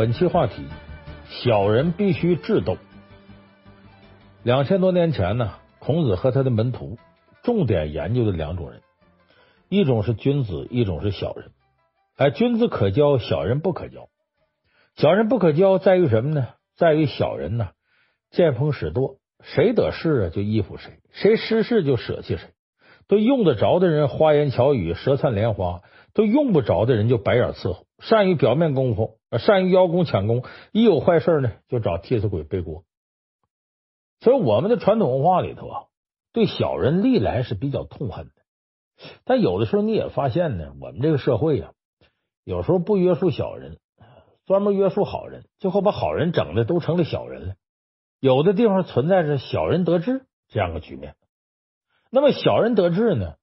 本期话题：小人必须智斗。两千多年前呢，孔子和他的门徒重点研究的两种人，一种是君子，一种是小人。哎，君子可教，小人不可教。小人不可教在于什么呢？在于小人呢，见风使舵，谁得势啊就依附谁，谁失势就舍弃谁。对用得着的人花言巧语、舌灿莲花，都用不着的人就白眼伺候。善于表面功夫，善于邀功抢功，一有坏事呢，就找替死鬼背锅。所以我们的传统文化里头啊，对小人历来是比较痛恨的。但有的时候你也发现呢，我们这个社会呀、啊，有时候不约束小人，专门约束好人，最后把好人整的都成了小人了。有的地方存在着小人得志这样的局面。那么小人得志呢，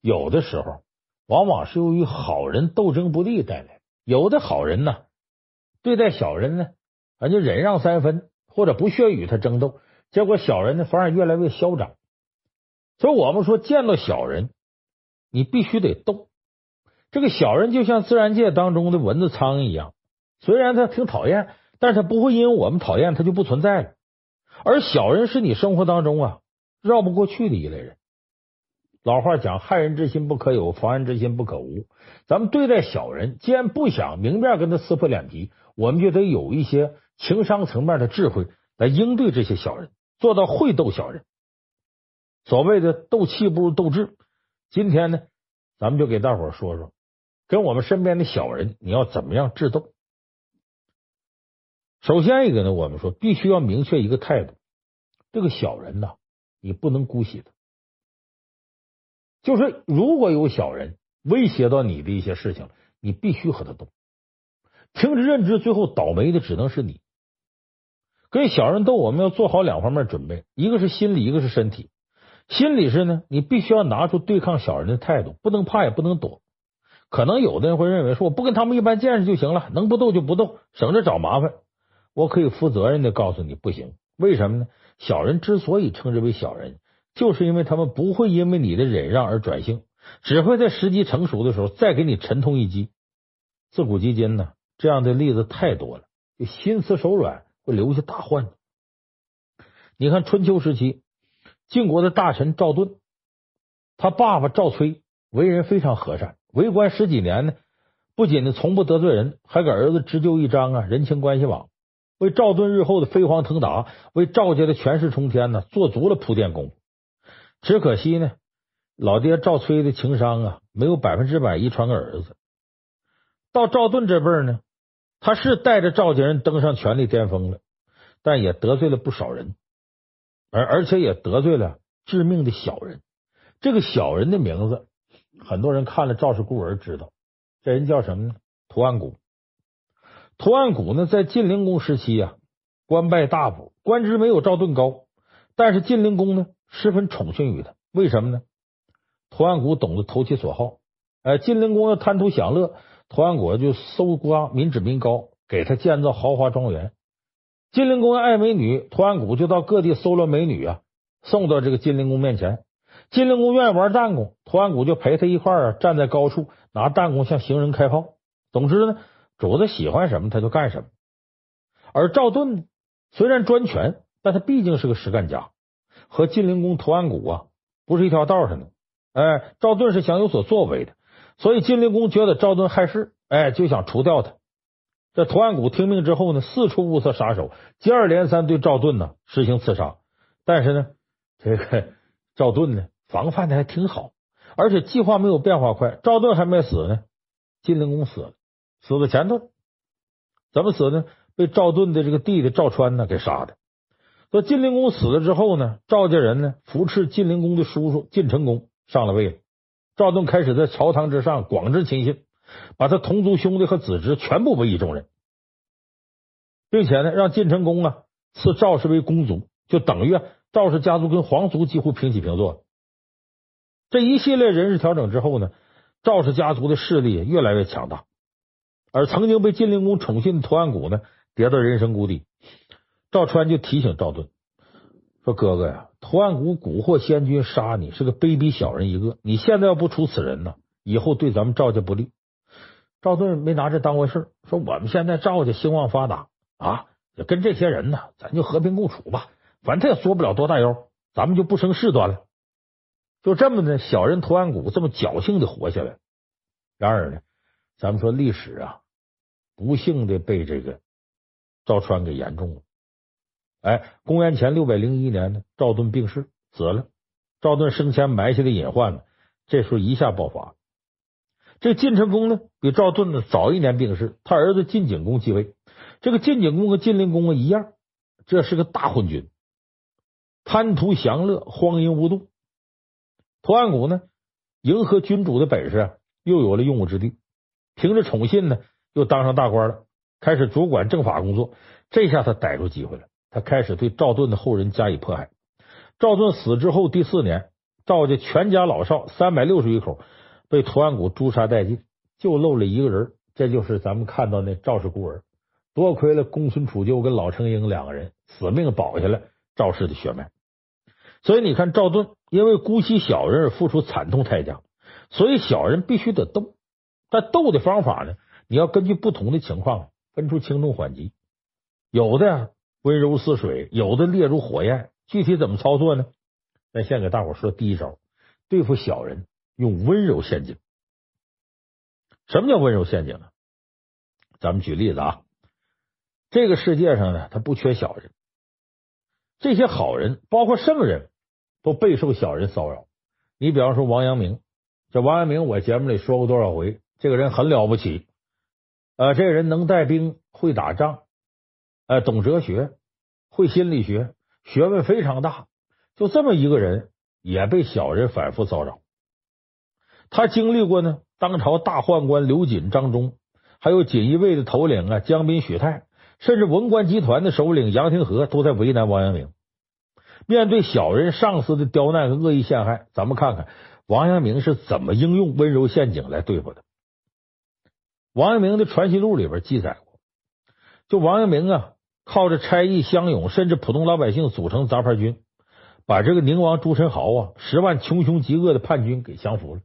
有的时候往往是由于好人斗争不利带来。有的好人呢，对待小人呢，啊就忍让三分，或者不屑与他争斗。结果小人呢，反而越来越嚣张。所以我们说，见到小人，你必须得斗。这个小人就像自然界当中的蚊子、苍蝇一样，虽然他挺讨厌，但是他不会因为我们讨厌他就不存在了。而小人是你生活当中啊绕不过去的一类人。老话讲，害人之心不可有，防人之心不可无。咱们对待小人，既然不想明面跟他撕破脸皮，我们就得有一些情商层面的智慧来应对这些小人。做到会斗小人，所谓的斗气不如斗智。今天呢，咱们就给大伙说说，跟我们身边的小人，你要怎么样智斗？首先一个呢，我们说必须要明确一个态度：这个小人呐，你不能姑息他。就是如果有小人威胁到你的一些事情，你必须和他斗。听之任之，最后倒霉的只能是你。跟小人斗，我们要做好两方面准备，一个是心理，一个是身体。心理是呢，你必须要拿出对抗小人的态度，不能怕，也不能躲。可能有的人会认为说，我不跟他们一般见识就行了，能不斗就不斗，省着找麻烦。我可以负责任的告诉你，不行。为什么呢？小人之所以称之为小人，就是因为他们不会因为你的忍让而转性，只会在时机成熟的时候再给你沉痛一击。自古及今呢，这样的例子太多了，就心慈手软。会留下大患。你看春秋时期，晋国的大臣赵盾，他爸爸赵崔为人非常和善，为官十几年呢，不仅呢从不得罪人，还给儿子织就一张啊人情关系网，为赵盾日后的飞黄腾达，为赵家的权势冲天呢做足了铺垫功夫。只可惜呢，老爹赵崔的情商啊，没有百分之百遗传给儿子。到赵盾这辈儿呢。他是带着赵家人登上权力巅峰了，但也得罪了不少人，而而且也得罪了致命的小人。这个小人的名字，很多人看了《赵氏孤儿》知道，这人叫什么呢？屠岸贾。屠岸贾呢，在晋灵公时期啊，官拜大夫，官职没有赵盾高，但是晋灵公呢，十分宠幸于他。为什么呢？屠岸贾懂得投其所好，哎，晋灵公要贪图享乐。屠岸贾就搜刮民脂民膏，给他建造豪华庄园。晋灵公爱美女，屠岸贾就到各地搜罗美女啊，送到这个晋灵公面前。晋灵公愿意玩弹弓，屠岸贾就陪他一块儿站在高处，拿弹弓向行人开炮。总之呢，主子喜欢什么他就干什么。而赵盾虽然专权，但他毕竟是个实干家，和晋灵公屠岸贾啊不是一条道上的。哎，赵盾是想有所作为的。所以晋灵公觉得赵盾害事，哎，就想除掉他。这屠岸贾听命之后呢，四处物色杀手，接二连三对赵盾呢实行刺杀。但是呢，这个赵盾呢防范的还挺好，而且计划没有变化快。赵盾还没死呢，晋灵公死了，死在前头。怎么死呢？被赵盾的这个弟弟赵川呢给杀的。说晋灵公死了之后呢，赵家人呢扶持晋灵公的叔叔晋成公上了位。赵盾开始在朝堂之上广置亲信，把他同族兄弟和子侄全部委以重任，并且呢，让晋成公啊赐赵氏为公族，就等于赵氏家族跟皇族几乎平起平坐。这一系列人事调整之后呢，赵氏家族的势力越来越强大，而曾经被晋灵公宠信的屠岸贾呢，跌到人生谷底。赵川就提醒赵盾。说哥哥呀，屠岸贾蛊惑仙君杀你，是个卑鄙小人一个。你现在要不出此人呢，以后对咱们赵家不利。赵盾没拿这当回事，说我们现在赵家兴旺发达啊，也跟这些人呢，咱就和平共处吧，反正他也缩不了多大腰，咱们就不生事端了。就这么的，小人图案谷这么侥幸的活下来。然而呢，咱们说历史啊，不幸的被这个赵川给言中了。哎，公元前六百零一年呢，赵盾病逝死了。赵盾生前埋下的隐患呢，这时候一下爆发。这晋成公呢，比赵盾呢早一年病逝，他儿子晋景公继位。这个晋景公和晋灵公啊一样，这是个大昏君，贪图享乐，荒淫无度。屠安谷呢，迎合君主的本事，又有了用武之地。凭着宠信呢，又当上大官了，开始主管政法工作。这下他逮住机会了。他开始对赵盾的后人加以迫害。赵盾死之后第四年，赵家全家老少三百六十余口被屠安谷诛杀殆尽，就漏了一个人，这就是咱们看到那赵氏孤儿。多亏了公孙杵臼跟老成英两个人死命保下来赵氏的血脉。所以你看，赵盾因为姑息小人而付出惨痛代价，所以小人必须得斗。但斗的方法呢，你要根据不同的情况分出轻重缓急，有的呀。温柔似水，有的烈如火焰。具体怎么操作呢？咱先给大伙说第一招：对付小人用温柔陷阱。什么叫温柔陷阱呢？咱们举例子啊，这个世界上呢，他不缺小人，这些好人，包括圣人，都备受小人骚扰。你比方说王阳明，这王阳明我节目里说过多少回，这个人很了不起，呃，这个人能带兵，会打仗。哎，懂哲学，会心理学，学问非常大。就这么一个人，也被小人反复骚扰。他经历过呢，当朝大宦官刘瑾、张忠，还有锦衣卫的头领啊，江彬、许泰，甚至文官集团的首领杨廷和，都在为难王阳明。面对小人上司的刁难和恶意陷害，咱们看看王阳明是怎么应用温柔陷阱来对付的。王阳明的传习录里边记载，就王阳明啊。靠着差役、乡勇，甚至普通老百姓组成杂牌军，把这个宁王朱宸濠啊十万穷凶极恶的叛军给降服了。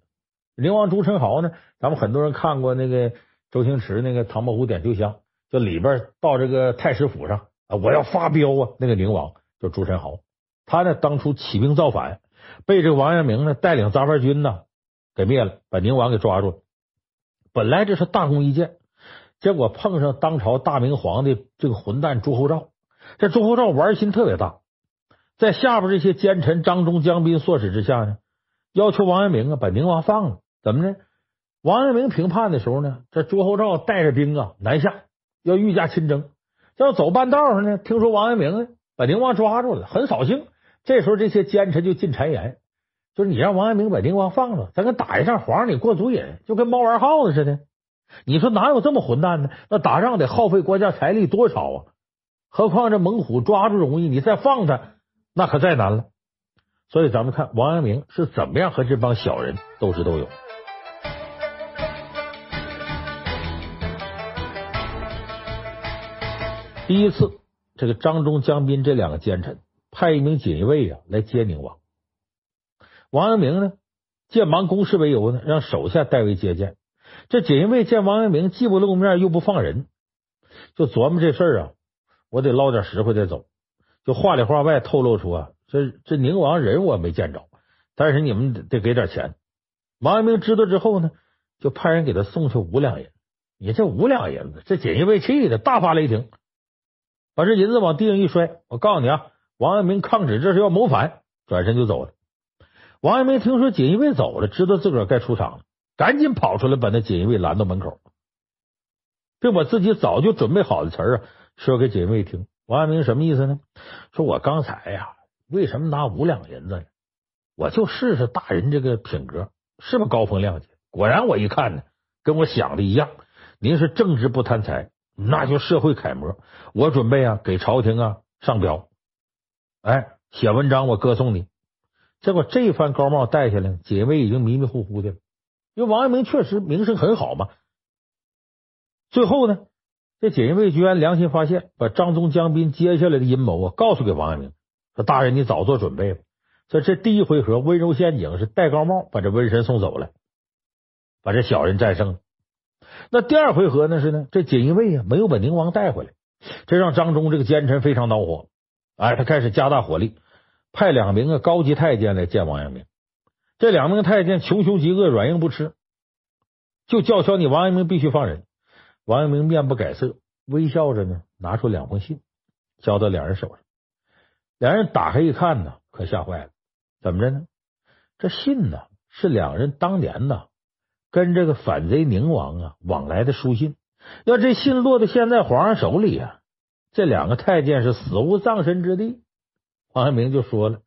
宁王朱宸濠呢，咱们很多人看过那个周星驰那个《唐伯虎点秋香》，就里边到这个太师府上啊，我要发飙啊！那个宁王就朱宸濠，他呢当初起兵造反，被这个王阳明呢带领杂牌军呢给灭了，把宁王给抓住了。本来这是大功一件。结果碰上当朝大明皇帝这个混蛋朱厚照，这朱厚照玩心特别大，在下边这些奸臣张忠、江彬唆使之下呢，要求王阳明啊把宁王放了。怎么呢？王阳明平叛的时候呢，这朱厚照带着兵啊南下，要御驾亲征。要走半道上呢，听说王阳明呢把宁王抓住了，很扫兴。这时候这些奸臣就进谗言，就是你让王阳明把宁王放了，咱跟打一仗，皇上你过足瘾，就跟猫玩耗子似的。你说哪有这么混蛋呢？那打仗得耗费国家财力多少啊？何况这猛虎抓住容易，你再放他，那可再难了。所以咱们看王阳明是怎么样和这帮小人斗智斗勇。第一次，这个张忠、江彬这两个奸臣派一名锦衣卫啊来接宁王。王阳明呢，借忙公事为由呢，让手下代为接见。这锦衣卫见王阳明既不露面又不放人，就琢磨这事儿啊，我得捞点实惠再走。就话里话外透露出啊，这这宁王人我没见着，但是你们得，给点钱。王阳明知道之后呢，就派人给他送去五两银。你这五两银子，这锦衣卫气的大发雷霆，把这银子往地上一摔。我告诉你啊，王阳明抗旨，这是要谋反，转身就走了。王阳明听说锦衣卫走了，知道自个儿该出场了。赶紧跑出来，把那锦衣卫拦到门口，并把自己早就准备好的词儿啊说给锦衣卫听。王阳明什么意思呢？说我刚才呀，为什么拿五两银子呢？我就试试大人这个品格是不是高风亮节。果然，我一看呢，跟我想的一样。您是正直不贪财，那就社会楷模。我准备啊给朝廷啊上表，哎，写文章我歌颂你。结果这番高帽戴下来，锦衣卫已经迷迷糊糊的了。因为王阳明确实名声很好嘛，最后呢，这锦衣卫居然良心发现，把张忠、江彬接下来的阴谋啊告诉给王阳明，说：“大人，你早做准备吧。”所以这第一回合温柔陷阱是戴高帽把这瘟神送走了，把这小人战胜了。那第二回合呢是呢，这锦衣卫啊没有把宁王带回来，这让张忠这个奸臣非常恼火。哎，他开始加大火力，派两名啊高级太监来见王阳明。这两名太监穷凶极恶，软硬不吃，就叫嚣你王阳明必须放人。王阳明面不改色，微笑着呢，拿出两封信交到两人手上。两人打开一看呢，可吓坏了，怎么着呢？这信呢是两人当年呢跟这个反贼宁王啊往来的书信。要这信落到现在皇上手里啊！这两个太监是死无葬身之地。王阳明就说了：“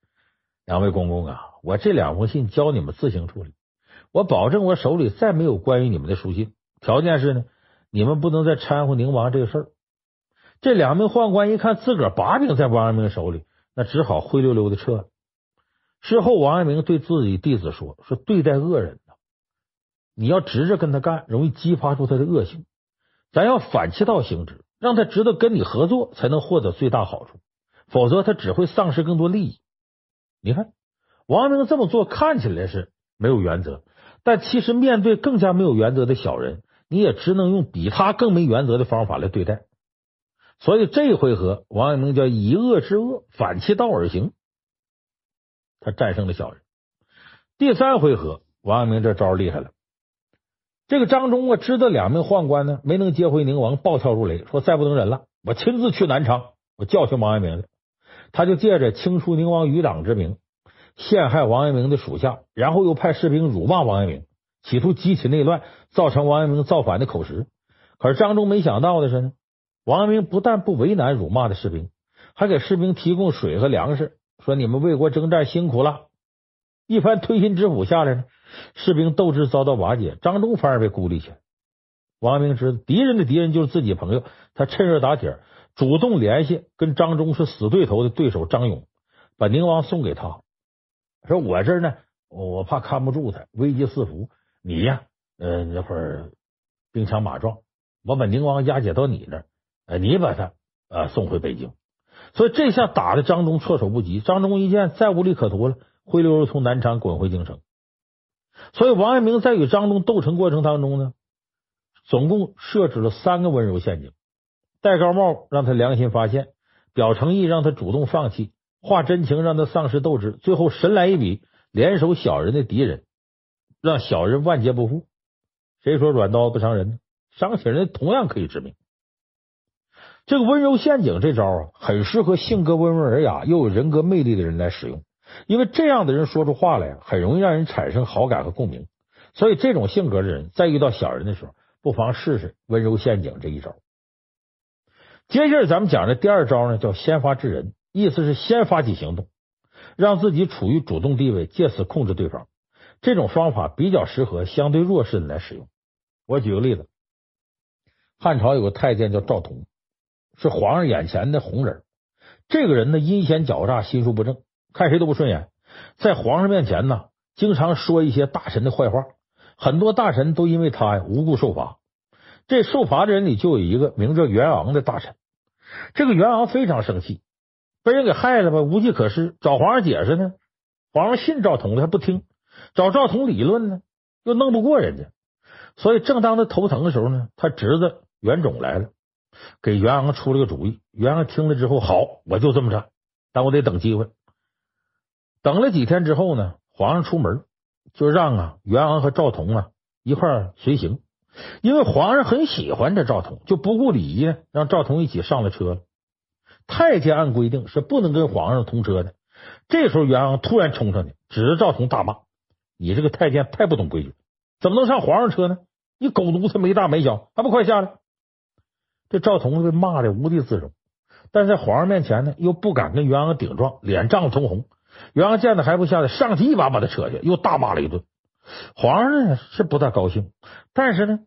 两位公公啊，我这两封信交你们自行处理。我保证我手里再没有关于你们的书信。条件是呢，你们不能再掺和宁王这个事儿。”这两名宦官一看自个儿把柄在王阳明手里，那只好灰溜溜的撤了。事后，王阳明对自己弟子说：“说对待恶人呢，你要直着跟他干，容易激发出他的恶性。咱要反其道行之。”让他知道跟你合作才能获得最大好处，否则他只会丧失更多利益。你看，王阳明这么做看起来是没有原则，但其实面对更加没有原则的小人，你也只能用比他更没原则的方法来对待。所以这一回合，王阳明叫以恶制恶，反其道而行，他战胜了小人。第三回合，王阳明这招厉害了。这个张忠啊，知道两名宦官呢没能接回宁王，暴跳如雷，说再不能忍了，我亲自去南昌，我教训王阳明。他就借着清除宁王余党之名，陷害王阳明的属下，然后又派士兵辱骂王阳明，企图激起内乱，造成王阳明造反的口实。可是张忠没想到的是呢，王阳明不但不为难辱骂的士兵，还给士兵提供水和粮食，说你们为国征战辛苦了。一番推心置腹下来呢。士兵斗志遭到瓦解，张忠反而被孤立起来。王阳明知道敌人的敌人就是自己朋友，他趁热打铁，主动联系跟张忠是死对头的对手张勇，把宁王送给他。说：“我这呢，我怕看不住他，危机四伏。你呀，呃，那会儿兵强马壮，我把宁王押解到你那儿，呃，你把他呃送回北京。”所以这下打的张忠措手不及。张忠一见再无利可图了，灰溜溜从南昌滚回京城。所以，王阳明在与张忠斗争过程当中呢，总共设置了三个温柔陷阱：戴高帽让他良心发现，表诚意让他主动放弃，画真情让他丧失斗志，最后神来一笔，联手小人的敌人，让小人万劫不复。谁说软刀不伤人呢？伤起人同样可以致命。这个温柔陷阱这招啊，很适合性格温文尔雅又有人格魅力的人来使用。因为这样的人说出话来，很容易让人产生好感和共鸣，所以这种性格的人在遇到小人的时候，不妨试试温柔陷阱这一招。接下来咱们讲的第二招呢，叫先发制人，意思是先发起行动，让自己处于主动地位，借此控制对方。这种方法比较适合相对弱势的来使用。我举个例子，汉朝有个太监叫赵同，是皇上眼前的红人。这个人呢，阴险狡诈，心术不正。看谁都不顺眼，在皇上面前呢，经常说一些大臣的坏话，很多大臣都因为他呀无故受罚。这受罚的人里就有一个名叫袁昂的大臣，这个袁昂非常生气，被人给害了吧，无计可施，找皇上解释呢，皇上信赵同的，他不听；找赵同理论呢，又弄不过人家。所以正当他头疼的时候呢，他侄子袁种来了，给袁昂出了个主意。袁昂听了之后，好，我就这么着，但我得等机会。等了几天之后呢，皇上出门就让啊袁昂和赵同啊一块随行，因为皇上很喜欢这赵同，就不顾礼仪，让赵同一起上了车了。太监按规定是不能跟皇上同车的。这时候元昂突然冲上去，指着赵同大骂：“你这个太监太不懂规矩，怎么能上皇上车呢？你狗奴才没大没小，还不快下来！”这赵同被骂的无地自容，但在皇上面前呢，又不敢跟元昂顶撞，脸涨得通红。元昂见他还不下来，上去一把把他扯下，又大骂了一顿。皇上呢是不大高兴，但是呢，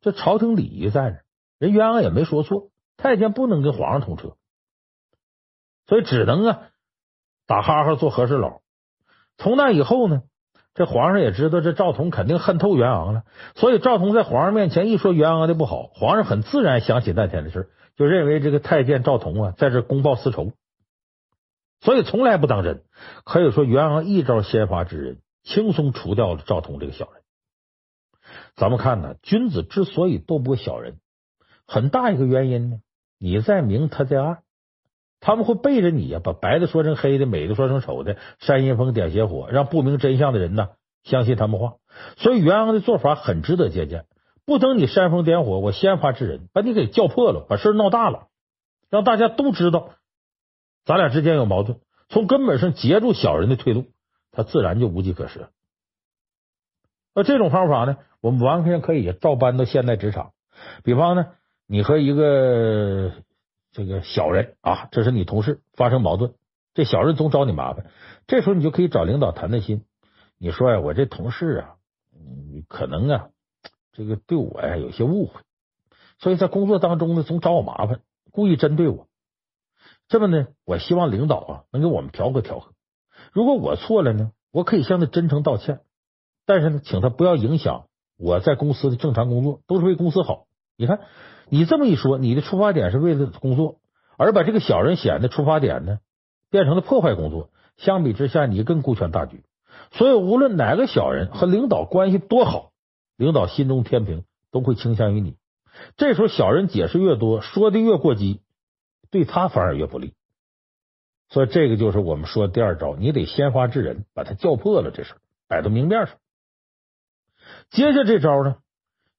这朝廷礼仪在这，人元昂也没说错，太监不能跟皇上同车，所以只能啊打哈哈做和事佬。从那以后呢，这皇上也知道这赵同肯定恨透袁昂了，所以赵同在皇上面前一说袁昂的不好，皇上很自然想起那天的事，就认为这个太监赵同啊在这公报私仇。所以从来不当真，可以说袁昂一招先发制人，轻松除掉了赵同这个小人。咱们看呢，君子之所以斗不过小人，很大一个原因呢，你在明，他在暗，他们会背着你呀，把白的说成黑的，美的说成丑的，煽阴风点邪火，让不明真相的人呢相信他们话。所以袁盎的做法很值得借鉴。不等你煽风点火，我先发制人，把你给叫破了，把事闹大了，让大家都知道咱俩之间有矛盾，从根本上截住小人的退路，他自然就无计可施。那这种方法呢，我们完全可以照搬到现代职场。比方呢，你和一个这个小人啊，这是你同事发生矛盾，这小人总找你麻烦，这时候你就可以找领导谈谈心。你说呀，我这同事啊，嗯，可能啊，这个对我呀有些误会，所以在工作当中呢，总找我麻烦，故意针对我。这么呢，我希望领导啊能给我们调和调和。如果我错了呢，我可以向他真诚道歉。但是呢，请他不要影响我在公司的正常工作，都是为公司好。你看，你这么一说，你的出发点是为了工作，而把这个小人显的出发点呢，变成了破坏工作。相比之下，你更顾全大局。所以，无论哪个小人和领导关系多好，领导心中天平都会倾向于你。这时候，小人解释越多，说的越过激，对他反而越不利。所以，这个就是我们说的第二招，你得先发制人，把他叫破了，这事摆到明面上。接下这招呢，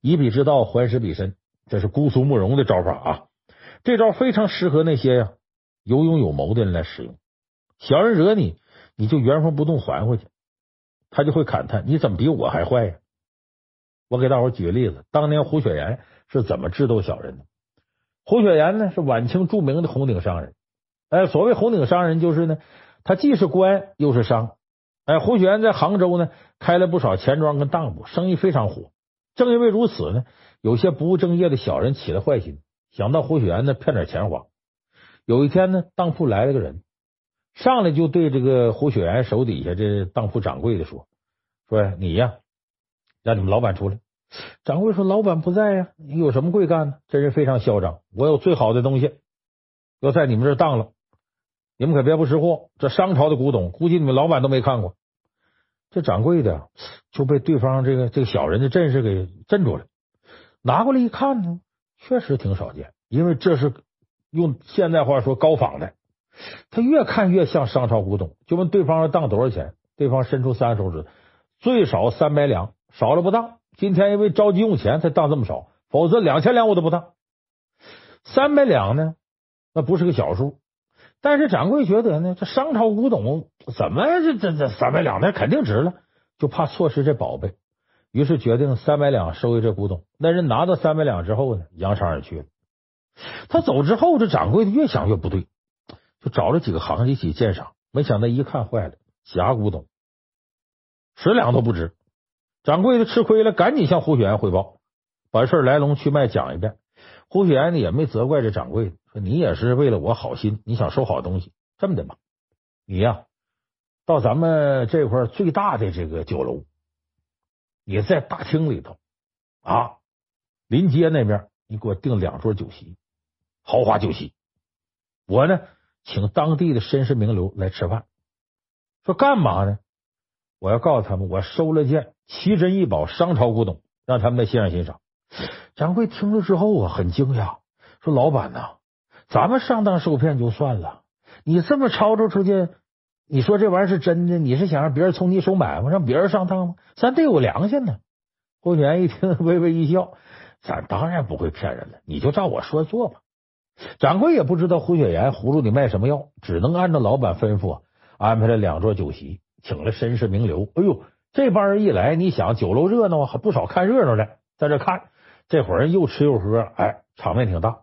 以彼之道还施彼身，这是姑苏慕容的招法啊。这招非常适合那些呀有勇有谋的人来使用。小人惹你，你就原封不动还回去，他就会感叹你怎么比我还坏呀？我给大伙举个例子，当年胡雪岩是怎么智斗小人的？胡雪岩呢是晚清著名的红顶商人。哎，所谓红顶商人，就是呢，他既是官又是商。哎，胡雪岩在杭州呢开了不少钱庄跟当铺，生意非常火。正因为如此呢，有些不务正业的小人起了坏心，想到胡雪岩那骗点钱花。有一天呢，当铺来了个人，上来就对这个胡雪岩手底下这当铺掌柜的说：“说你呀，让你们老板出来。”掌柜说：“老板不在呀，你有什么贵干呢？”这人非常嚣张：“我有最好的东西，要在你们这儿当了，你们可别不识货。这商朝的古董，估计你们老板都没看过。”这掌柜的就被对方这个这个小人的阵势给镇住了，拿过来一看呢，确实挺少见，因为这是用现在话说高仿的。他越看越像商朝古董，就问对方要当多少钱，对方伸出三个手指，最少三百两，少了不当。今天因为着急用钱才当这么少，否则两千两我都不当。三百两呢，那不是个小数。但是掌柜觉得呢，这商朝古董怎么这这这三百两那肯定值了，就怕错失这宝贝，于是决定三百两收一这古董。那人拿到三百两之后呢，扬长而去了。他走之后，这掌柜的越想越不对，就找了几个行家一起鉴赏，没想到一看坏了，假古董，十两都不值。掌柜的吃亏了，赶紧向胡雪岩汇报，把事来龙去脉讲一遍。胡雪岩呢也没责怪这掌柜的。说你也是为了我好心，你想收好东西，这么的吧？你呀，到咱们这块最大的这个酒楼，你在大厅里头啊，临街那边，你给我订两桌酒席，豪华酒席。我呢，请当地的绅士名流来吃饭。说干嘛呢？我要告诉他们，我收了件奇珍异宝商朝古董，让他们来欣赏欣赏。掌柜听了之后啊，很惊讶，说：“老板呐。”咱们上当受骗就算了，你这么吵着出去，你说这玩意儿是真的？你是想让别人从你手买吗？让别人上当吗？咱得有良心呢。胡雪岩一听，微微一笑，咱当然不会骗人了，你就照我说做吧。掌柜也不知道胡雪岩葫芦里卖什么药，只能按照老板吩咐安排了两桌酒席，请了绅士名流。哎呦，这帮人一来，你想酒楼热闹，还不少看热闹的在这看。这伙人又吃又喝，哎，场面挺大。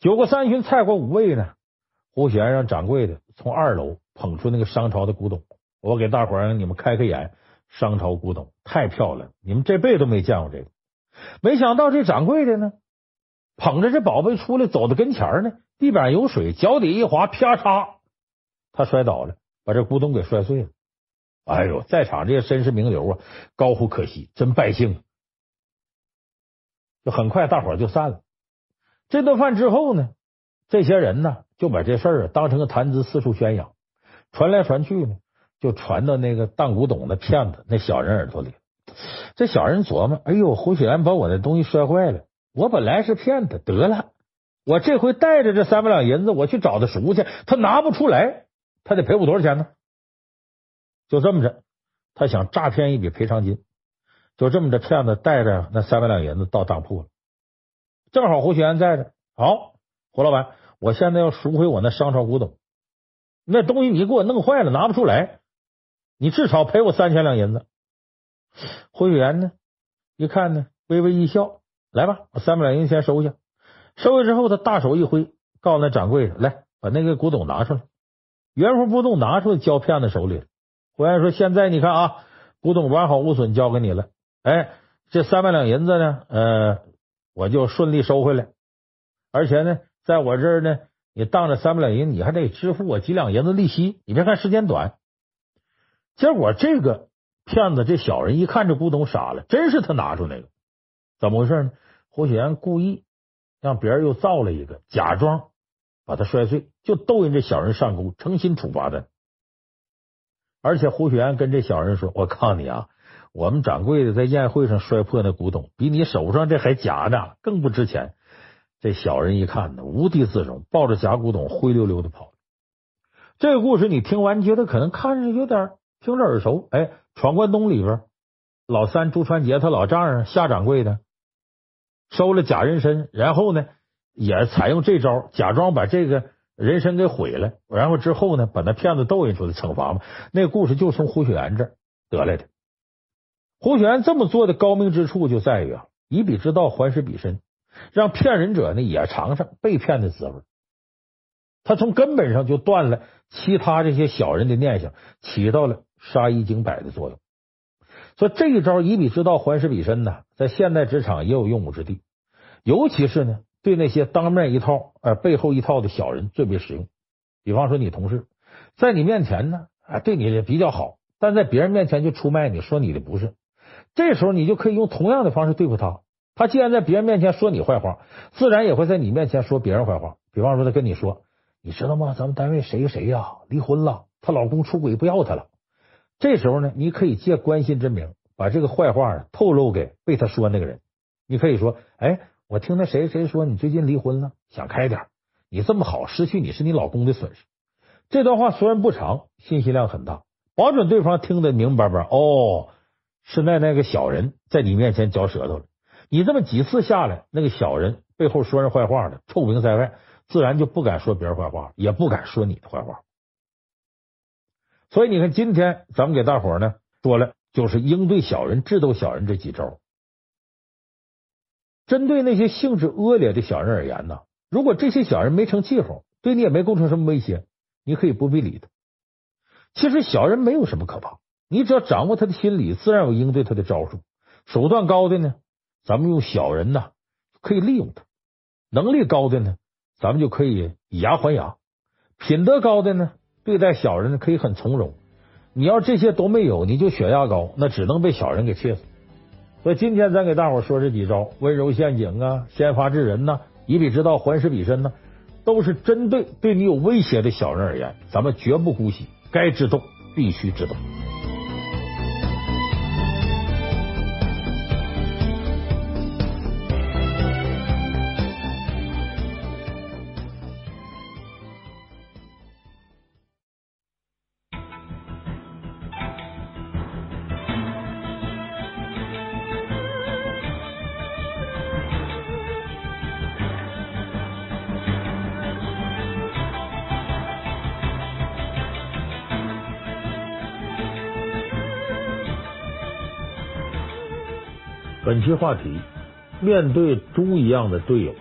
酒过三巡，菜过五味呢。胡雪岩让掌柜的从二楼捧出那个商朝的古董，我给大伙儿你们开开眼。商朝古董太漂亮，你们这辈子都没见过这个。没想到这掌柜的呢，捧着这宝贝出来，走到跟前呢，地板有水，脚底一滑，啪嚓，他摔倒了，把这古董给摔碎了。哎呦，在场这些绅士名流啊，高呼可惜，真败兴。就很快，大伙儿就散了。这顿饭之后呢，这些人呢就把这事儿当成个谈资四处宣扬，传来传去呢，就传到那个当古董的骗子那小人耳朵里。这小人琢磨：哎呦，胡雪岩把我的东西摔坏了，我本来是骗他，得了，我这回带着这三百两银子，我去找他赎去，他拿不出来，他得赔我多少钱呢？就这么着，他想诈骗一笔赔偿金，就这么着，骗子带着那三百两银子到当铺了，正好胡雪岩在这，好，胡老板，我现在要赎回我那商朝古董，那东西你给我弄坏了，拿不出来。你至少赔我三千两银子。胡雪岩呢？一看呢，微微一笑，来吧，我三百两银子先收下。收下之后，他大手一挥，告诉那掌柜的：“来，把那个古董拿出来。”原封不动拿出来，交骗子手里。胡雪岩说：“现在你看啊，古董完好无损，交给你了。哎，这三百两银子呢，呃，我就顺利收回来。而且呢，在我这儿呢，你当着三百两银，你还得支付我几两银子利息。你别看时间短。”结果这个骗子这小人一看这古董傻了，真是他拿出那个，怎么回事呢？胡雪岩故意让别人又造了一个，假装把他摔碎，就逗人这小人上钩，诚心处罚他。而且胡雪岩跟这小人说：“我告诉你啊，我们掌柜的在宴会上摔破那古董，比你手上这还假呢，更不值钱。”这小人一看呢，无地自容，抱着假古董灰溜溜的跑。这个故事你听完，觉得可能看着有点。听着耳熟，哎，闯关东里边，老三朱传杰他老丈人夏掌柜的收了假人参，然后呢也采用这招，假装把这个人参给毁了，然后之后呢把那骗子逗引出来惩罚嘛。那故事就从胡雪岩这得来的。胡雪岩这么做的高明之处就在于啊，以彼之道还施彼身，让骗人者呢也尝尝被骗的滋味。他从根本上就断了其他这些小人的念想，起到了。杀一儆百的作用，所以这一招以彼之道还施彼身呢，在现代职场也有用武之地。尤其是呢，对那些当面一套而背后一套的小人最为实用。比方说，你同事在你面前呢，啊，对你也比较好，但在别人面前就出卖你，说你的不是。这时候你就可以用同样的方式对付他。他既然在别人面前说你坏话，自然也会在你面前说别人坏话。比方说，他跟你说，你知道吗？咱们单位谁谁呀离婚了，她老公出轨不要她了。这时候呢，你可以借关心之名，把这个坏话透露给被他说那个人。你可以说：“哎，我听那谁谁说你最近离婚了，想开点。你这么好，失去你是你老公的损失。”这段话虽然不长，信息量很大，保准对方听得明白白。哦，是那那个小人在你面前嚼舌头了。你这么几次下来，那个小人背后说人坏话的，臭名在外，自然就不敢说别人坏话，也不敢说你的坏话。所以你看，今天咱们给大伙呢说了，就是应对小人、智斗小人这几招。针对那些性质恶劣的小人而言呢，如果这些小人没成气候，对你也没构成什么威胁，你可以不必理他。其实小人没有什么可怕，你只要掌握他的心理，自然有应对他的招数。手段高的呢，咱们用小人呢可以利用他；能力高的呢，咱们就可以以牙还牙；品德高的呢。对待小人，可以很从容。你要这些都没有，你就血压高，那只能被小人给气死。所以今天咱给大伙说这几招：温柔陷阱啊，先发制人呐、以彼之道还施彼身呢，都是针对对你有威胁的小人而言，咱们绝不姑息，该知动必须知动。本期话题：面对猪一样的队友。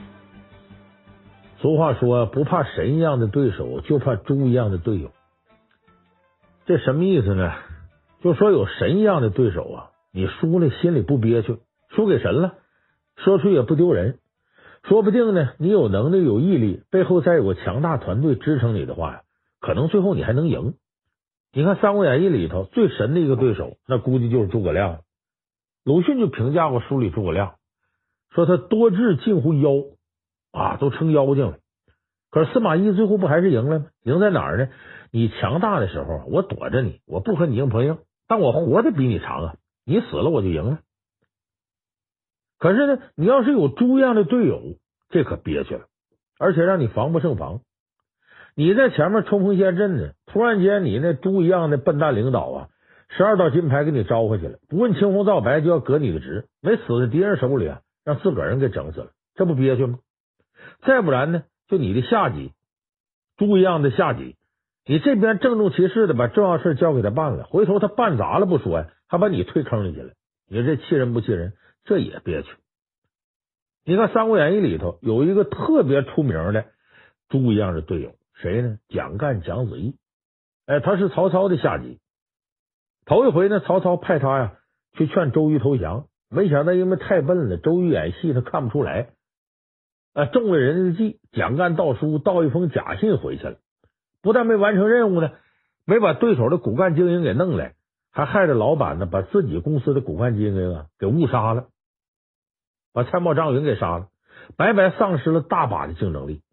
俗话说，不怕神一样的对手，就怕猪一样的队友。这什么意思呢？就说有神一样的对手啊，你输了心里不憋屈，输给神了，说出也不丢人。说不定呢，你有能力、有毅力，背后再有个强大团队支撑你的话呀，可能最后你还能赢。你看《三国演义》里头最神的一个对手，那估计就是诸葛亮。鲁迅就评价过书里诸葛亮，说他多智近乎妖啊，都成妖精了。可是司马懿最后不还是赢了吗？赢在哪儿呢？你强大的时候，我躲着你，我不和你硬碰硬，但我活得比你长啊。你死了，我就赢了。可是呢，你要是有猪一样的队友，这可憋屈了，而且让你防不胜防。你在前面冲锋陷阵呢，突然间你那猪一样的笨蛋领导啊，十二道金牌给你招回去了，不问青红皂白就要革你的职，没死在敌人手里啊，让自个儿人给整死了，这不憋屈吗？再不然呢，就你的下级，猪一样的下级，你这边郑重其事的把重要事交给他办了，回头他办砸了不说呀，还把你推坑里去了，你说这气人不气人？这也憋屈。你看《三国演义》里头有一个特别出名的猪一样的队友。谁呢？蒋干、蒋子义，哎，他是曹操的下级。头一回呢，曹操派他呀去劝周瑜投降，没想到因为太笨了，周瑜演戏他看不出来，啊，中了人家的计。蒋干盗书，盗一封假信回去了，不但没完成任务呢，没把对手的骨干精英给弄来，还害得老板呢把自己公司的骨干精英啊给误杀了，把参谋张云给杀了，白白丧失了大把的竞争力。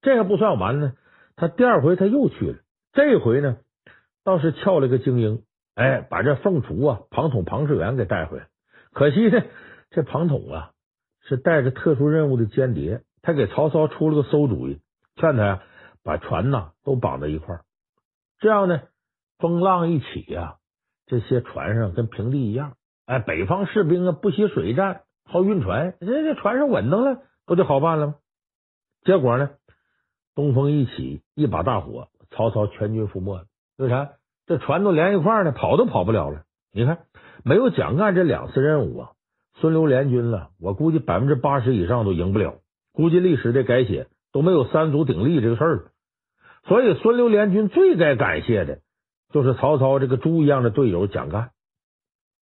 这还不算完呢。他第二回他又去了，这回呢倒是撬了个精英，哎，把这凤雏啊、庞统、庞士元给带回来。可惜呢，这庞统啊是带着特殊任务的间谍，他给曹操出了个馊主意，劝他呀把船呐都绑在一块儿，这样呢风浪一起呀，这些船上跟平地一样。哎，北方士兵啊不惜水战，好运船，这这船上稳当了，不就好办了吗？结果呢？东风一起，一把大火，曹操全军覆没了。为啥？这船都连一块儿呢，跑都跑不了了。你看，没有蒋干这两次任务啊，孙刘联军了，我估计百分之八十以上都赢不了。估计历史的改写，都没有三足鼎立这个事儿。所以，孙刘联军最该感谢的就是曹操这个猪一样的队友蒋干。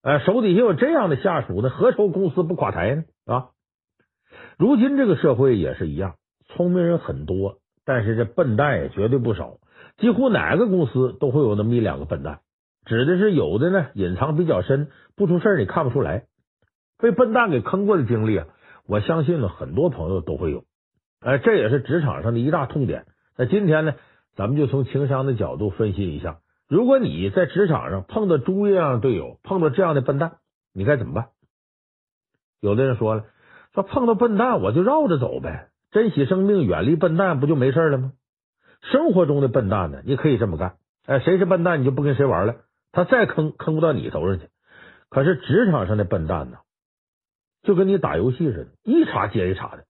哎，手底下有这样的下属呢，何愁公司不垮台呢？啊，如今这个社会也是一样，聪明人很多。但是这笨蛋也绝对不少，几乎哪个公司都会有那么一两个笨蛋，指的是有的呢隐藏比较深，不出事你看不出来。被笨蛋给坑过的经历啊，我相信呢很多朋友都会有，哎，这也是职场上的一大痛点。那今天呢，咱们就从情商的角度分析一下，如果你在职场上碰到猪一样的队友，碰到这样的笨蛋，你该怎么办？有的人说了，说碰到笨蛋我就绕着走呗。珍惜生命，远离笨蛋，不就没事了吗？生活中的笨蛋呢，你可以这么干。哎，谁是笨蛋，你就不跟谁玩了。他再坑，坑不到你头上去。可是职场上的笨蛋呢，就跟你打游戏似的，一茬接一茬的。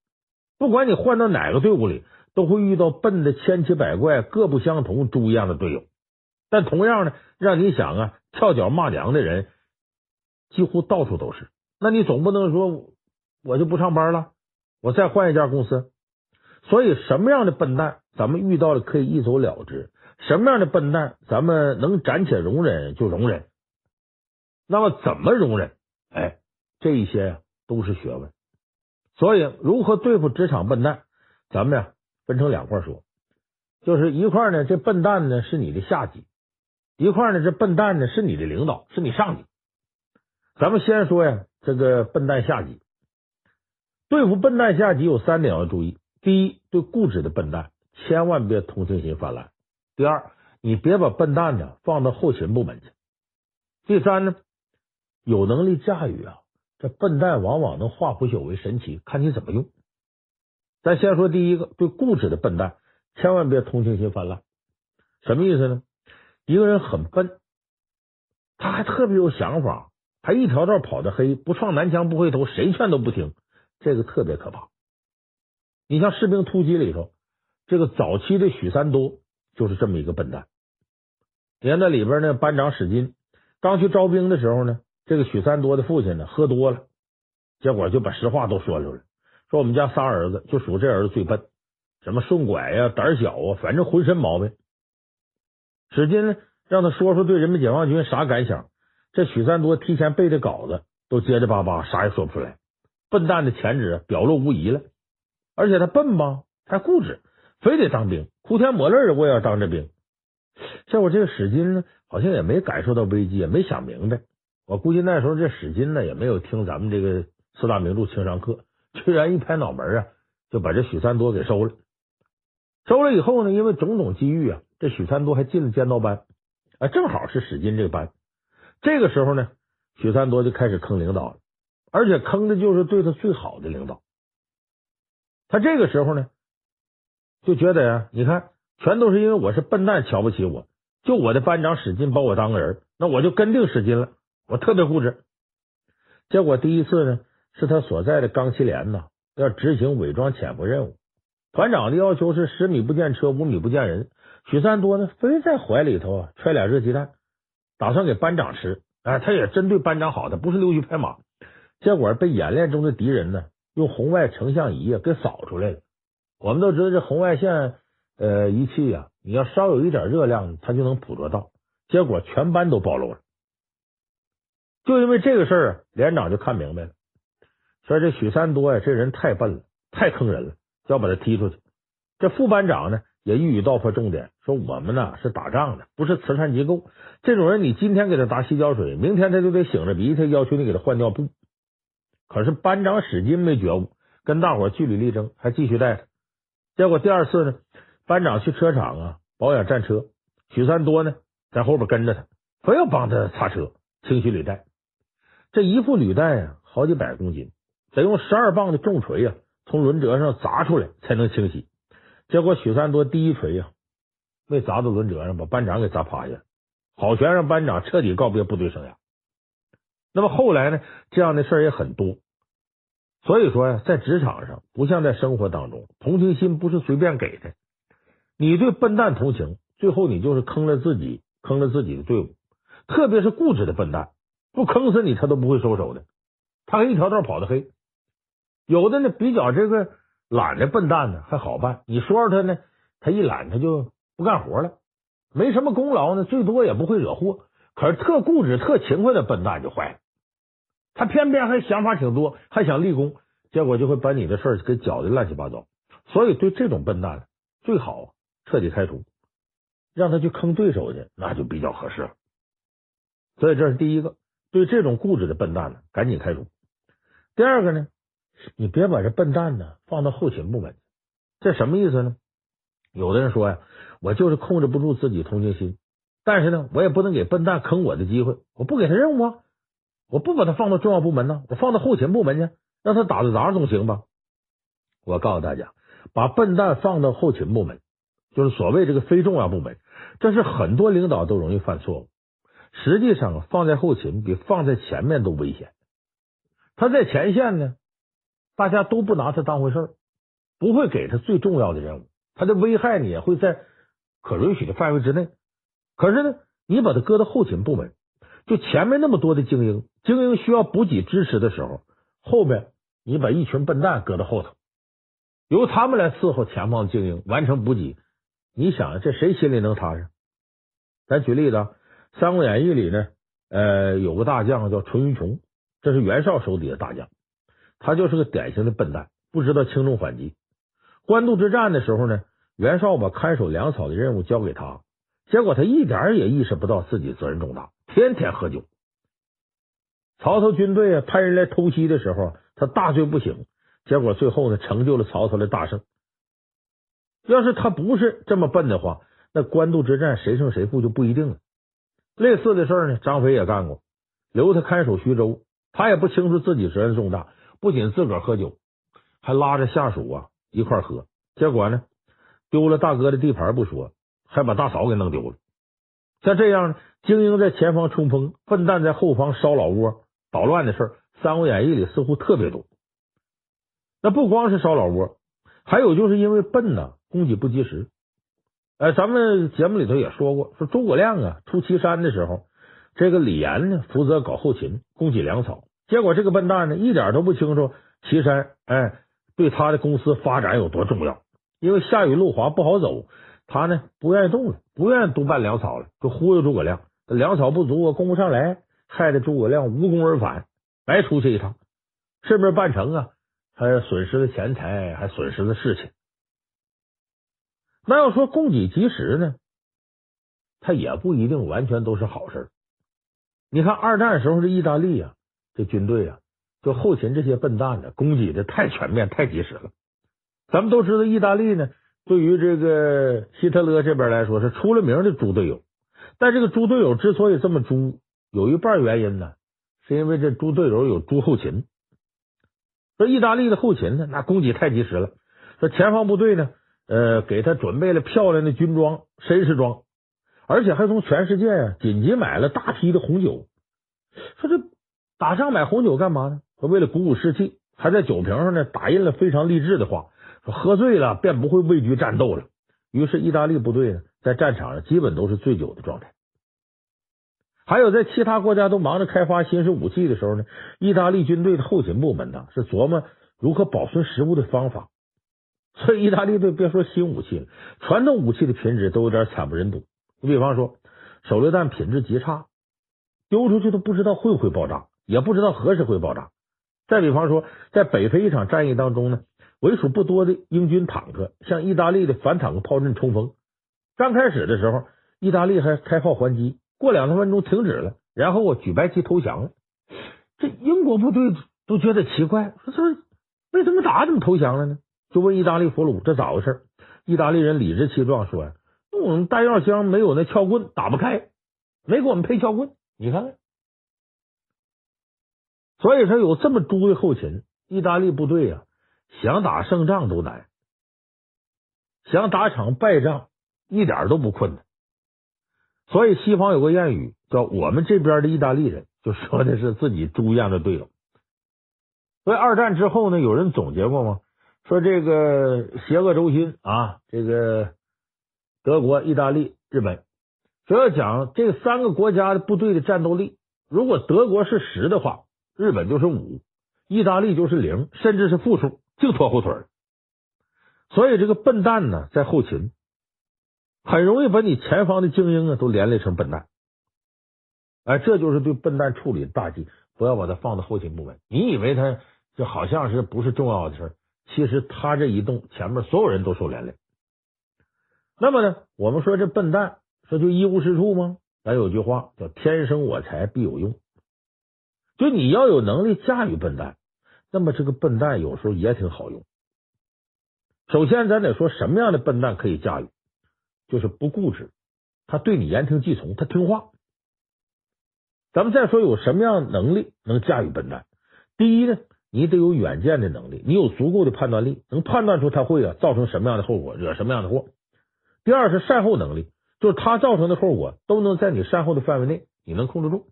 不管你换到哪个队伍里，都会遇到笨的千奇百怪、各不相同、猪一样的队友。但同样呢，让你想啊，跳脚骂娘的人，几乎到处都是。那你总不能说我就不上班了，我再换一家公司。所以，什么样的笨蛋，咱们遇到了可以一走了之；什么样的笨蛋，咱们能暂且容忍就容忍。那么，怎么容忍？哎，这一些呀，都是学问。所以，如何对付职场笨蛋，咱们呀分成两块说。就是一块呢，这笨蛋呢是你的下级；一块呢，这笨蛋呢是你的领导，是你上级。咱们先说呀，这个笨蛋下级，对付笨蛋下级有三点要注意。第一，对固执的笨蛋，千万别同情心泛滥。第二，你别把笨蛋呢放到后勤部门去。第三呢，有能力驾驭啊，这笨蛋往往能化腐朽为神奇，看你怎么用。咱先说第一个，对固执的笨蛋，千万别同情心泛滥。什么意思呢？一个人很笨，他还特别有想法，还一条道跑的黑，不撞南墙不回头，谁劝都不听，这个特别可怕。你像《士兵突击》里头，这个早期的许三多就是这么一个笨蛋。你看那里边呢，班长史金刚去招兵的时候呢，这个许三多的父亲呢喝多了，结果就把实话都说出来，说我们家仨儿子就属这儿子最笨，什么顺拐呀、胆小啊，反正浑身毛病。史金呢让他说说对人民解放军啥感想，这许三多提前背的稿子都结结巴巴，啥也说不出来。笨蛋的潜质表露无遗了。而且他笨吧，还固执，非得当兵，哭天抹泪的我也要当这兵。结果这个史金呢，好像也没感受到危机，也没想明白。我估计那时候这史金呢，也没有听咱们这个四大名著情商课，居然一拍脑门啊，就把这许三多给收了。收了以后呢，因为种种机遇啊，这许三多还进了尖刀班，啊，正好是史金这个班。这个时候呢，许三多就开始坑领导了。而且坑的就是对他最好的领导。他这个时候呢，就觉得呀，你看，全都是因为我是笨蛋，瞧不起我。就我的班长史进把我当个人，那我就跟定史进了。我特别固执。结果第一次呢，是他所在的钢七连呐，要执行伪装潜伏任务。团长的要求是十米不见车，五米不见人。许三多呢，非在怀里头啊揣俩热鸡蛋，打算给班长吃。哎，他也针对班长好，他不是溜须拍马。结果被演练中的敌人呢，用红外成像仪啊给扫出来了。我们都知道这红外线呃仪器呀，你要稍有一点热量，它就能捕捉到。结果全班都暴露了。就因为这个事儿，连长就看明白了，说这许三多呀，这人太笨了，太坑人了，就要把他踢出去。这副班长呢，也一语道破重点，说我们呢是打仗的，不是慈善机构。这种人，你今天给他打洗脚水，明天他就得醒着鼻涕要求你给他换尿布。可是班长史进没觉悟，跟大伙据理力争，还继续带他。结果第二次呢，班长去车厂啊保养战车，许三多呢在后边跟着他，非要帮他擦车、清洗履带。这一副履带啊，好几百公斤，得用十二磅的重锤啊，从轮轴上砸出来才能清洗。结果许三多第一锤呀，没砸到轮轴上，把班长给砸趴下，好悬让班长彻底告别部队生涯。那么后来呢，这样的事儿也很多。所以说呀，在职场上不像在生活当中，同情心不是随便给的。你对笨蛋同情，最后你就是坑了自己，坑了自己的队伍。特别是固执的笨蛋。不坑死你，他都不会收手的。他还一条道跑得黑。有的呢，比较这个懒的笨蛋呢，还好办。你说说他呢，他一懒，他就不干活了，没什么功劳呢，最多也不会惹祸。可是特固执、特勤快的笨蛋就坏了。他偏偏还想法挺多，还想立功，结果就会把你的事儿给搅得乱七八糟。所以对这种笨蛋，最好彻底开除，让他去坑对手去，那就比较合适了。所以这是第一个。对这种固执的笨蛋呢，赶紧开除。第二个呢，你别把这笨蛋呢放到后勤部门，这什么意思呢？有的人说呀，我就是控制不住自己同情心，但是呢，我也不能给笨蛋坑我的机会，我不给他任务啊，我不把他放到重要部门呢，我放到后勤部门去，让他打打杂总行吧？我告诉大家，把笨蛋放到后勤部门，就是所谓这个非重要部门，这是很多领导都容易犯错误。实际上，放在后勤比放在前面都危险。他在前线呢，大家都不拿他当回事儿，不会给他最重要的任务，他的危害呢也会在可允许的范围之内。可是呢，你把他搁到后勤部门，就前面那么多的精英，精英需要补给支持的时候，后面你把一群笨蛋搁到后头，由他们来伺候前方的精英完成补给，你想这谁心里能踏实？咱举例子。《三国演义》里呢，呃，有个大将叫淳于琼，这是袁绍手底的大将，他就是个典型的笨蛋，不知道轻重缓急。官渡之战的时候呢，袁绍把看守粮草的任务交给他，结果他一点也意识不到自己责任重大，天天喝酒。曹操军队啊派人来偷袭的时候，他大醉不醒，结果最后呢成就了曹操的大胜。要是他不是这么笨的话，那官渡之战谁胜谁负就不一定了。类似的事儿呢，张飞也干过，留他看守徐州，他也不清楚自己责任重大，不仅自个儿喝酒，还拉着下属啊一块儿喝，结果呢丢了大哥的地盘不说，还把大嫂给弄丢了。像这样，精英在前方冲锋，笨蛋在后方烧老窝、捣乱的事儿，《三国演义》里似乎特别多。那不光是烧老窝，还有就是因为笨呐，供给不及时。哎，咱们节目里头也说过，说诸葛亮啊出祁山的时候，这个李严呢负责搞后勤，供给粮草。结果这个笨蛋呢一点都不清楚祁山哎对他的公司发展有多重要，因为下雨路滑不好走，他呢不愿意动了，不愿意督办粮草了，就忽悠诸葛亮，粮草不足我，供不上来，害得诸葛亮无功而返，白出去一趟，是不是办成啊，还损失了钱财，还损失了事情。那要说供给及时呢，他也不一定完全都是好事。你看二战时候的意大利啊，这军队啊，就后勤这些笨蛋呢，供给的太全面、太及时了。咱们都知道，意大利呢，对于这个希特勒这边来说是出了名的猪队友。但这个猪队友之所以这么猪，有一半原因呢，是因为这猪队友有猪后勤，说意大利的后勤呢，那供给太及时了。说前方部队呢，呃，给他准备了漂亮的军装、绅士装，而且还从全世界啊紧急买了大批的红酒。说这打仗买红酒干嘛呢？说为了鼓舞士气，还在酒瓶上呢打印了非常励志的话，说喝醉了便不会畏惧战斗了。于是意大利部队呢，在战场上基本都是醉酒的状态。还有在其他国家都忙着开发新式武器的时候呢，意大利军队的后勤部门呢是琢磨如何保存食物的方法。所以意大利队别说新武器了，传统武器的品质都有点惨不忍睹。你比方说，手榴弹品质极差，丢出去都不知道会不会爆炸，也不知道何时会爆炸。再比方说，在北非一场战役当中呢，为数不多的英军坦克向意大利的反坦克炮阵冲锋，刚开始的时候，意大利还开炮还击。过两三分钟停止了，然后我举白旗投降了。这英国部队都觉得奇怪，说这为什么打怎么投降了呢？就问意大利俘虏这咋回事？意大利人理直气壮说：“呀我们弹药箱没有那撬棍，打不开，没给我们配撬棍。”你看看，所以说有这么猪的后勤，意大利部队啊，想打胜仗都难，想打场败仗一点都不困难。所以西方有个谚语叫“我们这边的意大利人”，就说的是自己猪一样的队友。所以二战之后呢，有人总结过吗？说这个邪恶轴心啊，这个德国、意大利、日本，主要讲这三个国家的部队的战斗力，如果德国是十的话，日本就是五，意大利就是零，甚至是负数，净拖后腿。所以这个笨蛋呢，在后勤。很容易把你前方的精英啊都连累成笨蛋，哎，这就是对笨蛋处理的大忌，不要把它放到后勤部门。你以为他就好像是不是重要的事，其实他这一动，前面所有人都受连累。那么呢，我们说这笨蛋说就一无是处吗？咱有句话叫“天生我材必有用”，就你要有能力驾驭笨蛋，那么这个笨蛋有时候也挺好用。首先，咱得说什么样的笨蛋可以驾驭。就是不固执，他对你言听计从，他听话。咱们再说有什么样能力能驾驭笨蛋？第一呢，你得有远见的能力，你有足够的判断力，能判断出他会啊造成什么样的后果，惹什么样的祸。第二是善后能力，就是他造成的后果都能在你善后的范围内，你能控制住。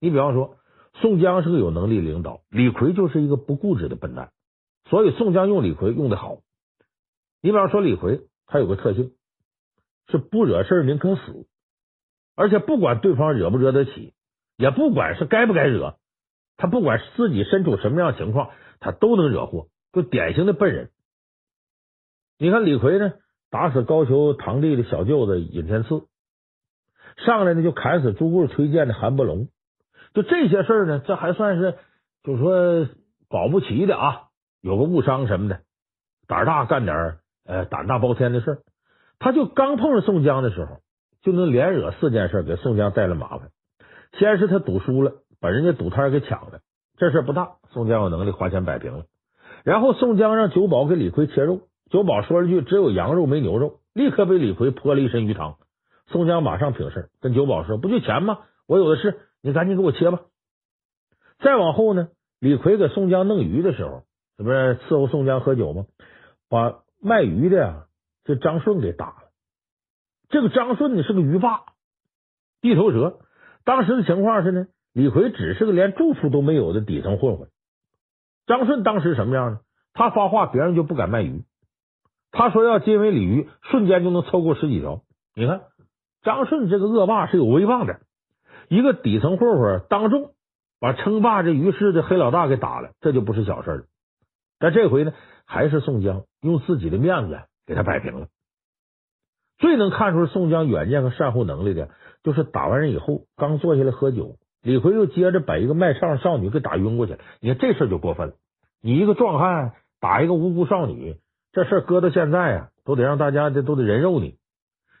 你比方说，宋江是个有能力领导，李逵就是一个不固执的笨蛋，所以宋江用李逵用的好。你比方说李逵，他有个特性。是不惹事宁可死，而且不管对方惹不惹得起，也不管是该不该惹，他不管自己身处什么样情况，他都能惹祸，就典型的笨人。你看李逵呢，打死高俅堂弟的小舅子尹天赐，上来呢就砍死朱贵推荐的韩伯龙，就这些事儿呢，这还算是就是说保不齐的啊，有个误伤什么的，胆大干点呃胆大包天的事儿。他就刚碰上宋江的时候，就能连惹四件事，给宋江带来麻烦。先是他赌输了，把人家赌摊给抢了，这事不大，宋江有能力花钱摆平了。然后宋江让酒保给李逵切肉，酒保说了句“只有羊肉没牛肉”，立刻被李逵泼了一身鱼汤。宋江马上平事，跟酒保说：“不就钱吗？我有的是，你赶紧给我切吧。”再往后呢，李逵给宋江弄鱼的时候，这不是伺候宋江喝酒吗？把卖鱼的呀。这张顺给打了。这个张顺呢是个鱼霸、地头蛇。当时的情况是呢，李逵只是个连住处都没有的底层混混。张顺当时什么样呢？他发话，别人就不敢卖鱼。他说要斤尾鲤鱼，瞬间就能凑够十几条。你看，张顺这个恶霸是有威望的。一个底层混混当众把称霸这鱼市的黑老大给打了，这就不是小事了。但这回呢，还是宋江用自己的面子。给他摆平了。最能看出宋江远见和善后能力的，就是打完人以后，刚坐下来喝酒，李逵又接着把一个卖唱少女给打晕过去了。你看这事就过分了，你一个壮汉打一个无辜少女，这事搁到现在啊，都得让大家这都得人肉你。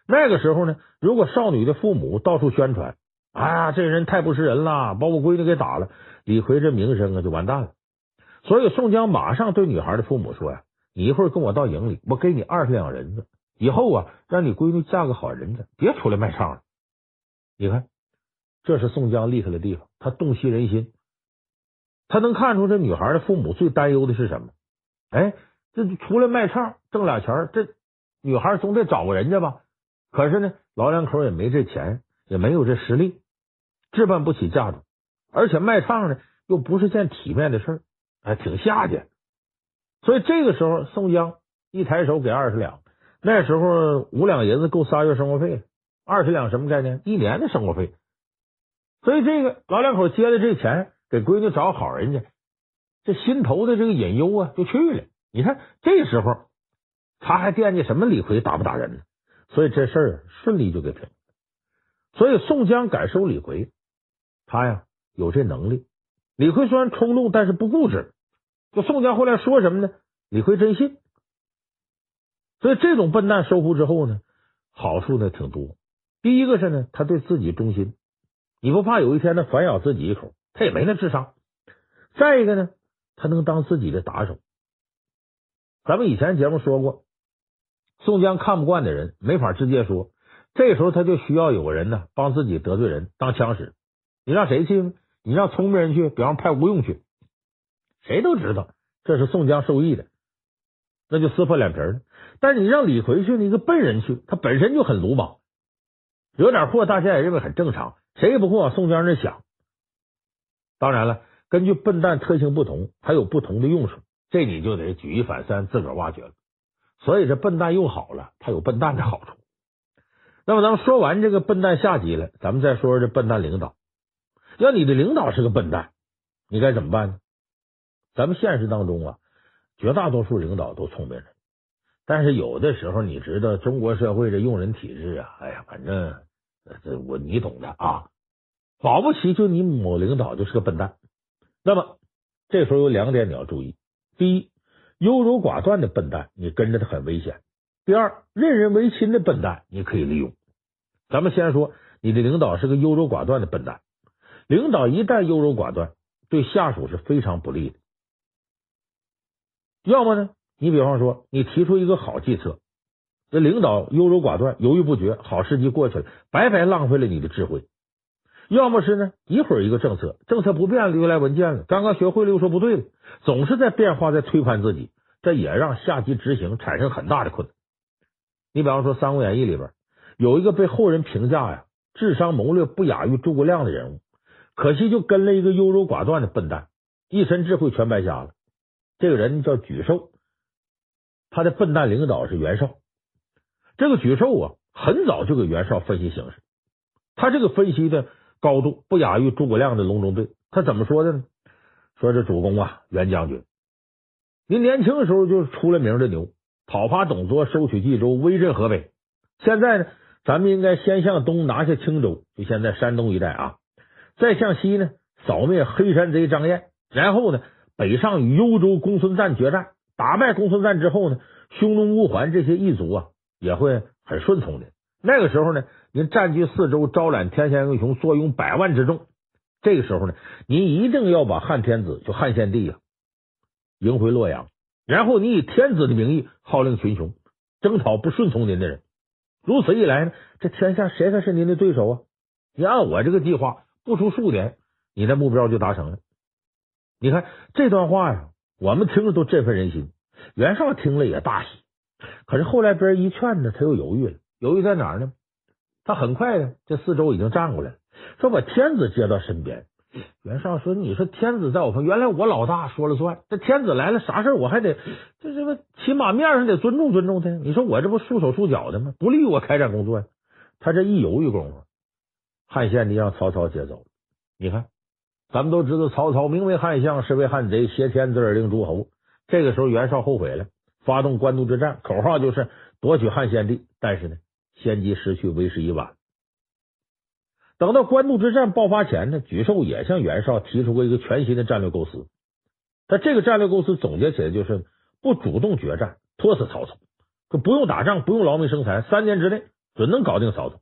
那个时候呢，如果少女的父母到处宣传，哎呀，这人太不是人了，把我闺女给打了，李逵这名声啊就完蛋了。所以宋江马上对女孩的父母说呀。你一会儿跟我到营里，我给你二十两银子。以后啊，让你闺女嫁个好人家，别出来卖唱了。你看，这是宋江厉害的地方，他洞悉人心。他能看出这女孩的父母最担忧的是什么？哎，这出来卖唱挣俩钱，这女孩总得找个人家吧？可是呢，老两口也没这钱，也没有这实力，置办不起嫁妆，而且卖唱呢又不是件体面的事儿，哎，挺下贱。所以这个时候，宋江一抬手给二十两，那时候五两银子够仨月生活费了，二十两什么概念？一年的生活费。所以这个老两口接了这钱，给闺女找好人家，这心头的这个隐忧啊就去了。你看这时候他还惦记什么李逵打不打人呢？所以这事儿顺利就给平。所以宋江敢收李逵，他呀有这能力。李逵虽然冲动，但是不固执。就宋江后来说什么呢？李逵真信。所以这种笨蛋收服之后呢，好处呢挺多。第一个是呢，他对自己忠心，你不怕有一天他反咬自己一口？他也没那智商。再一个呢，他能当自己的打手。咱们以前节目说过，宋江看不惯的人没法直接说，这时候他就需要有个人呢帮自己得罪人当枪使。你让谁去呢？你让聪明人去，比方派吴用去。谁都知道这是宋江授意的，那就撕破脸皮了。但你让李逵去，你一个笨人去，他本身就很鲁莽，惹点祸，大家也认为很正常。谁也不会往宋江那想。当然了，根据笨蛋特性不同，还有不同的用处，这你就得举一反三，自个儿挖掘了。所以这笨蛋用好了，他有笨蛋的好处。那么咱们说完这个笨蛋下级了，咱们再说说这笨蛋领导。要你的领导是个笨蛋，你该怎么办呢？咱们现实当中啊，绝大多数领导都聪明人，但是有的时候你知道中国社会这用人体制啊，哎呀，反正这我你懂的啊，保不齐就你某领导就是个笨蛋。那么这时候有两点你要注意：第一，优柔寡断的笨蛋，你跟着他很危险；第二，任人唯亲的笨蛋，你可以利用。咱们先说你的领导是个优柔寡断的笨蛋，领导一旦优柔寡断，对下属是非常不利的。要么呢，你比方说，你提出一个好计策，这领导优柔寡断、犹豫不决，好时机过去了，白白浪费了你的智慧；要么是呢，一会儿一个政策，政策不变了，又来文件了，刚刚学会了又说不对了，总是在变化，在推翻自己，这也让下级执行产生很大的困难。你比方说，《三国演义》里边有一个被后人评价呀，智商谋略不亚于诸葛亮的人物，可惜就跟了一个优柔寡断的笨蛋，一身智慧全白瞎了。这个人叫沮授，他的笨蛋领导是袁绍。这个沮授啊，很早就给袁绍分析形势，他这个分析的高度不亚于诸葛亮的隆中对。他怎么说的呢？说这主公啊，袁将军，您年轻的时候就是出了名的牛，讨伐董卓，收取冀州，威震河北。现在呢，咱们应该先向东拿下青州，就现在山东一带啊，再向西呢扫灭黑山贼张燕，然后呢。北上与幽州公孙瓒决战，打败公孙瓒之后呢，匈奴乌桓这些异族啊也会很顺从的。那个时候呢，您占据四周，招揽天下英雄，坐拥百万之众。这个时候呢，您一定要把汉天子就汉献帝呀迎回洛阳，然后你以天子的名义号令群雄，征讨不顺从您的人。如此一来呢，这天下谁才是您的对手啊？你按我这个计划，不出数年，你的目标就达成了。你看这段话呀，我们听着都振奋人心。袁绍听了也大喜，可是后来别人一劝呢，他又犹豫了。犹豫在哪儿呢？他很快呢，这四周已经站过来了，说把天子接到身边。袁绍说：“你说天子在我旁，原来我老大说了算。这天子来了，啥事我还得这这个起码面上得尊重尊重他。你说我这不束手束脚的吗？不利于我开展工作呀。他这一犹豫功夫，汉献帝让曹操接走。你看。”咱们都知道，曹操名为汉相，实为汉贼，挟天子而令诸侯。这个时候，袁绍后悔了，发动官渡之战，口号就是夺取汉献帝。但是呢，先机失去，为时已晚。等到官渡之战爆发前呢，沮授也向袁绍提出过一个全新的战略构思。他这个战略构思总结起来就是不主动决战，拖死曹操，就不用打仗，不用劳民伤财，三年之内准能搞定曹操。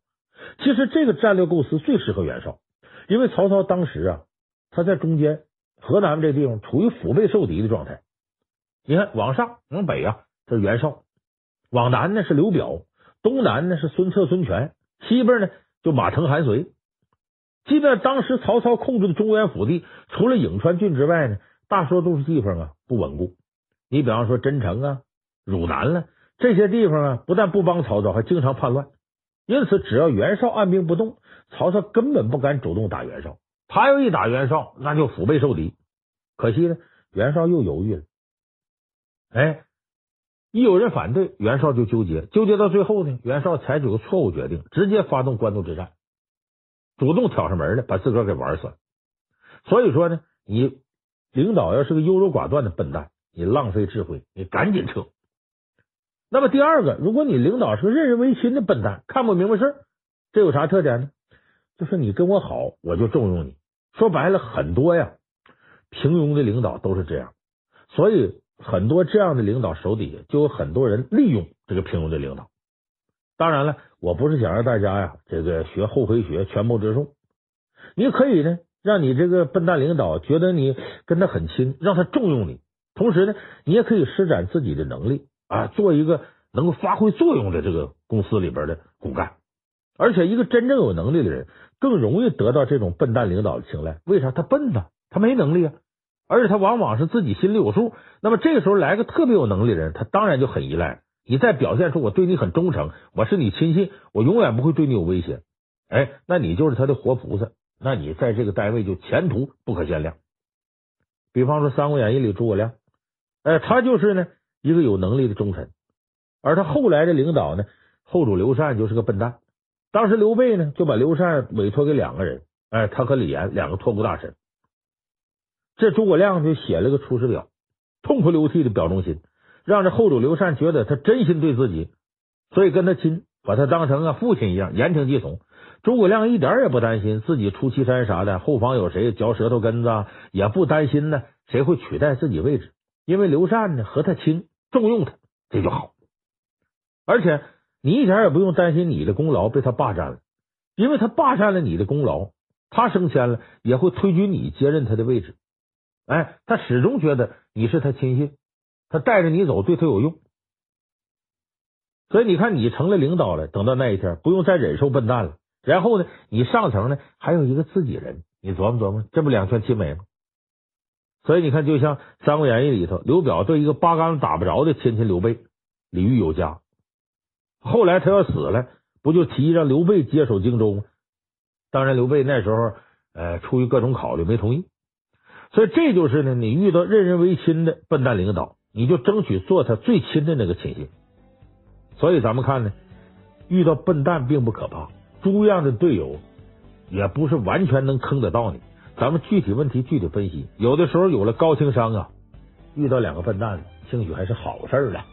其实这个战略构思最适合袁绍，因为曹操当时啊。他在中间，河南这地方处于腹背受敌的状态。你看，往上往北啊，这是袁绍；往南呢是刘表；东南呢是孙策、孙权；西边呢就马腾、韩遂。即便当时曹操控制的中原腹地，除了颍川郡之外呢，大多数地方啊不稳固。你比方说真城啊、汝南了、这些地方啊，不但不帮曹操，还经常叛乱。因此，只要袁绍按兵不动，曹操根本不敢主动打袁绍。他要一打袁绍，那就腹背受敌。可惜呢，袁绍又犹豫了。哎，一有人反对，袁绍就纠结，纠结到最后呢，袁绍采取个错误决定，直接发动官渡之战。主动挑上门来，把自个儿给玩死了。所以说呢，你领导要是个优柔寡断的笨蛋，你浪费智慧，你赶紧撤。那么第二个，如果你领导是个任人唯亲的笨蛋，看不明白事，这有啥特点呢？就是你跟我好，我就重用你。说白了，很多呀，平庸的领导都是这样。所以很多这样的领导手底下就有很多人利用这个平庸的领导。当然了，我不是想让大家呀，这个学厚黑学，权谋之术。你可以呢，让你这个笨蛋领导觉得你跟他很亲，让他重用你。同时呢，你也可以施展自己的能力啊，做一个能够发挥作用的这个公司里边的骨干。而且，一个真正有能力的人更容易得到这种笨蛋领导的青睐。为啥？他笨呐，他没能力啊。而且他往往是自己心里有数。那么这个时候来个特别有能力的人，他当然就很依赖。你再表现出我对你很忠诚，我是你亲信，我永远不会对你有威胁。哎，那你就是他的活菩萨，那你在这个单位就前途不可限量。比方说《三国演义》里诸葛亮，哎，他就是呢一个有能力的忠臣，而他后来的领导呢，后主刘禅就是个笨蛋。当时刘备呢就把刘禅委托给两个人，哎，他和李严两个托孤大臣。这诸葛亮就写了个出师表，痛哭流涕的表忠心。让这后主刘禅觉得他真心对自己，所以跟他亲，把他当成啊父亲一样，言听计从。诸葛亮一点也不担心自己出祁山啥的后方有谁嚼舌头根子，也不担心呢谁会取代自己位置，因为刘禅呢和他亲，重用他，这就好。而且你一点也不用担心你的功劳被他霸占了，因为他霸占了你的功劳，他升迁了也会推举你接任他的位置。哎，他始终觉得你是他亲信。他带着你走，对他有用，所以你看，你成了领导了，等到那一天，不用再忍受笨蛋了。然后呢，你上层呢还有一个自己人，你琢磨琢磨，这不两全其美吗？所以你看，就像《三国演义》里头，刘表对一个八竿子打不着的亲戚刘备礼遇有加，后来他要死了，不就提议让刘备接手荆州吗？当然，刘备那时候呃出于各种考虑没同意。所以这就是呢，你遇到任人唯亲的笨蛋领导。你就争取做他最亲的那个亲信，所以咱们看呢，遇到笨蛋并不可怕，猪一样的队友也不是完全能坑得到你。咱们具体问题具体分析，有的时候有了高情商啊，遇到两个笨蛋，兴许还是好事了。